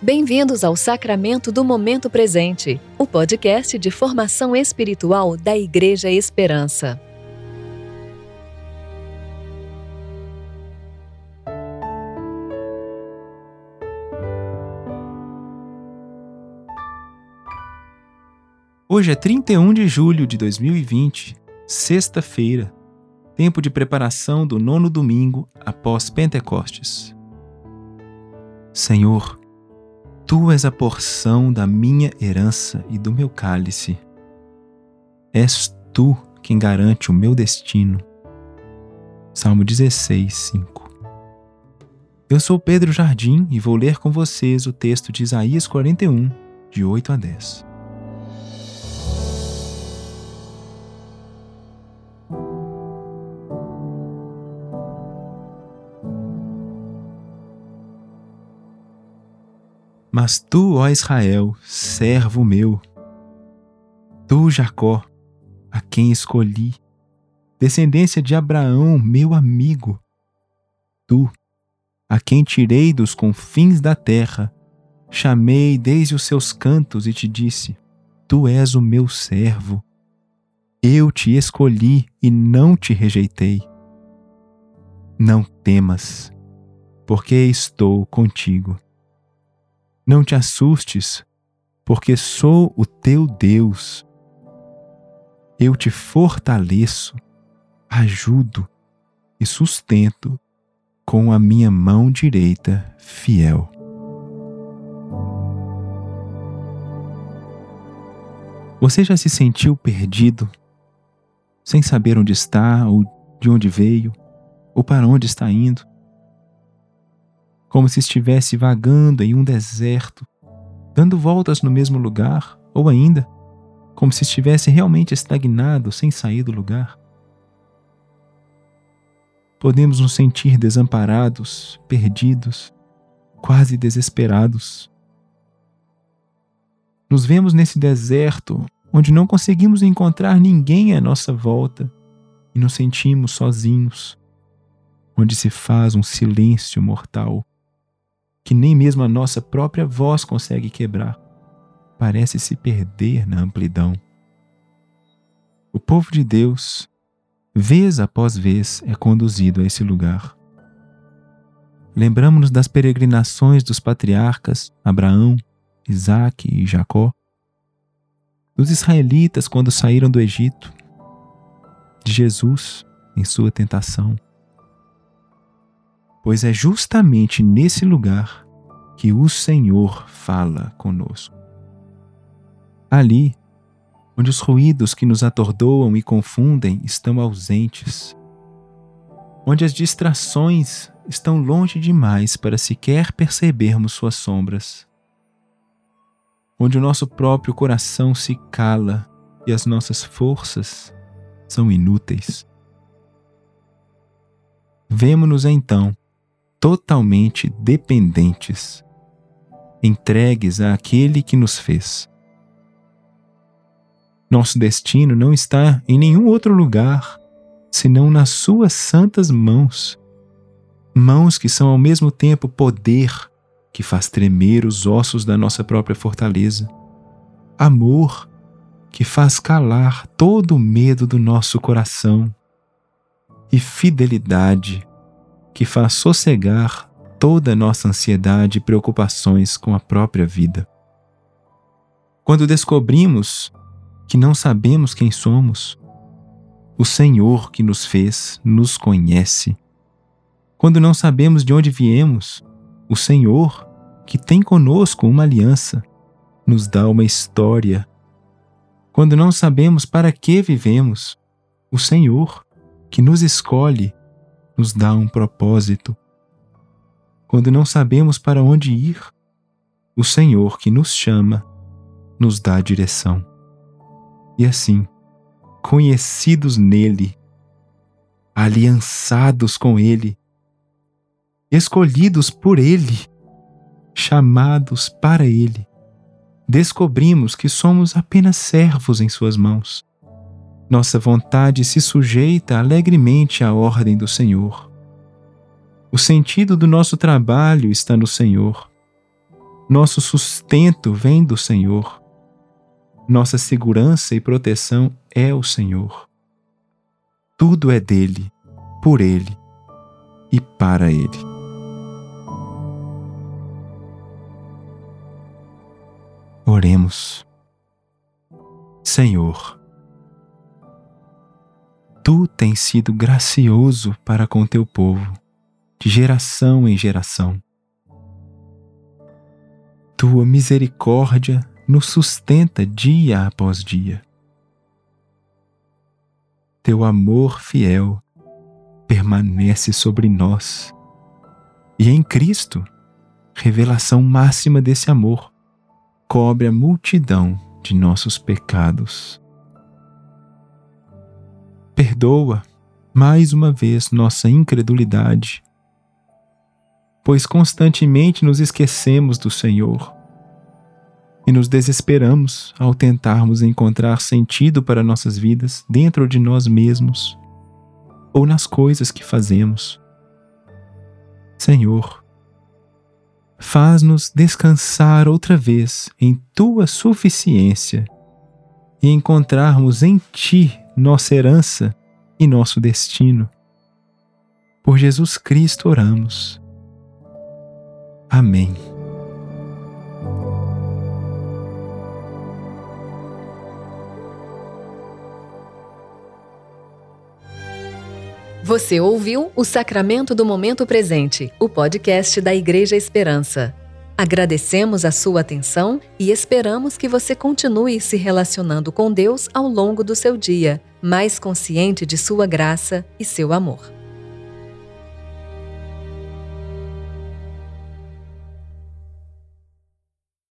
Bem-vindos ao Sacramento do Momento Presente, o podcast de formação espiritual da Igreja Esperança. Hoje é 31 de julho de 2020, sexta-feira, tempo de preparação do nono domingo após Pentecostes. Senhor, Tu és a porção da minha herança e do meu cálice. És tu quem garante o meu destino. Salmo 16, 5. Eu sou Pedro Jardim e vou ler com vocês o texto de Isaías 41, de 8 a 10. Mas tu, ó Israel, servo meu, tu, Jacó, a quem escolhi, descendência de Abraão, meu amigo, tu, a quem tirei dos confins da terra, chamei desde os seus cantos e te disse: Tu és o meu servo. Eu te escolhi e não te rejeitei. Não temas, porque estou contigo. Não te assustes, porque sou o teu Deus. Eu te fortaleço, ajudo e sustento com a minha mão direita fiel. Você já se sentiu perdido, sem saber onde está, ou de onde veio, ou para onde está indo? Como se estivesse vagando em um deserto, dando voltas no mesmo lugar, ou ainda, como se estivesse realmente estagnado sem sair do lugar. Podemos nos sentir desamparados, perdidos, quase desesperados. Nos vemos nesse deserto onde não conseguimos encontrar ninguém à nossa volta e nos sentimos sozinhos, onde se faz um silêncio mortal que nem mesmo a nossa própria voz consegue quebrar. Parece se perder na amplidão. O povo de Deus, vez após vez, é conduzido a esse lugar. Lembramos-nos das peregrinações dos patriarcas Abraão, Isaque e Jacó, dos israelitas quando saíram do Egito, de Jesus em sua tentação pois é justamente nesse lugar que o Senhor fala conosco. Ali, onde os ruídos que nos atordoam e confundem estão ausentes, onde as distrações estão longe demais para sequer percebermos suas sombras, onde o nosso próprio coração se cala e as nossas forças são inúteis. Vemo-nos então totalmente dependentes, entregues àquele que nos fez. Nosso destino não está em nenhum outro lugar senão nas Suas santas mãos, mãos que são ao mesmo tempo poder que faz tremer os ossos da nossa própria fortaleza, amor que faz calar todo o medo do nosso coração. E fidelidade que faz sossegar toda a nossa ansiedade e preocupações com a própria vida. Quando descobrimos que não sabemos quem somos, o Senhor que nos fez nos conhece. Quando não sabemos de onde viemos, o Senhor, que tem conosco uma aliança, nos dá uma história. Quando não sabemos para que vivemos, o Senhor, que nos escolhe, nos dá um propósito. Quando não sabemos para onde ir, o Senhor que nos chama nos dá direção. E assim, conhecidos nele, aliançados com ele, escolhidos por ele, chamados para ele, descobrimos que somos apenas servos em suas mãos nossa vontade se sujeita alegremente à ordem do Senhor. O sentido do nosso trabalho está no Senhor. Nosso sustento vem do Senhor. Nossa segurança e proteção é o Senhor. Tudo é dele, por ele e para ele. Oremos. Senhor, tu tens sido gracioso para com teu povo, de geração em geração. Tua misericórdia nos sustenta dia após dia. Teu amor fiel permanece sobre nós. E em Cristo, revelação máxima desse amor, cobre a multidão de nossos pecados. Perdoa mais uma vez nossa incredulidade, pois constantemente nos esquecemos do Senhor e nos desesperamos ao tentarmos encontrar sentido para nossas vidas dentro de nós mesmos ou nas coisas que fazemos. Senhor, faz-nos descansar outra vez em tua suficiência e encontrarmos em ti nossa herança e nosso destino. Por Jesus Cristo oramos. Amém. Você ouviu o Sacramento do Momento Presente, o podcast da Igreja Esperança. Agradecemos a sua atenção e esperamos que você continue se relacionando com Deus ao longo do seu dia, mais consciente de sua graça e seu amor.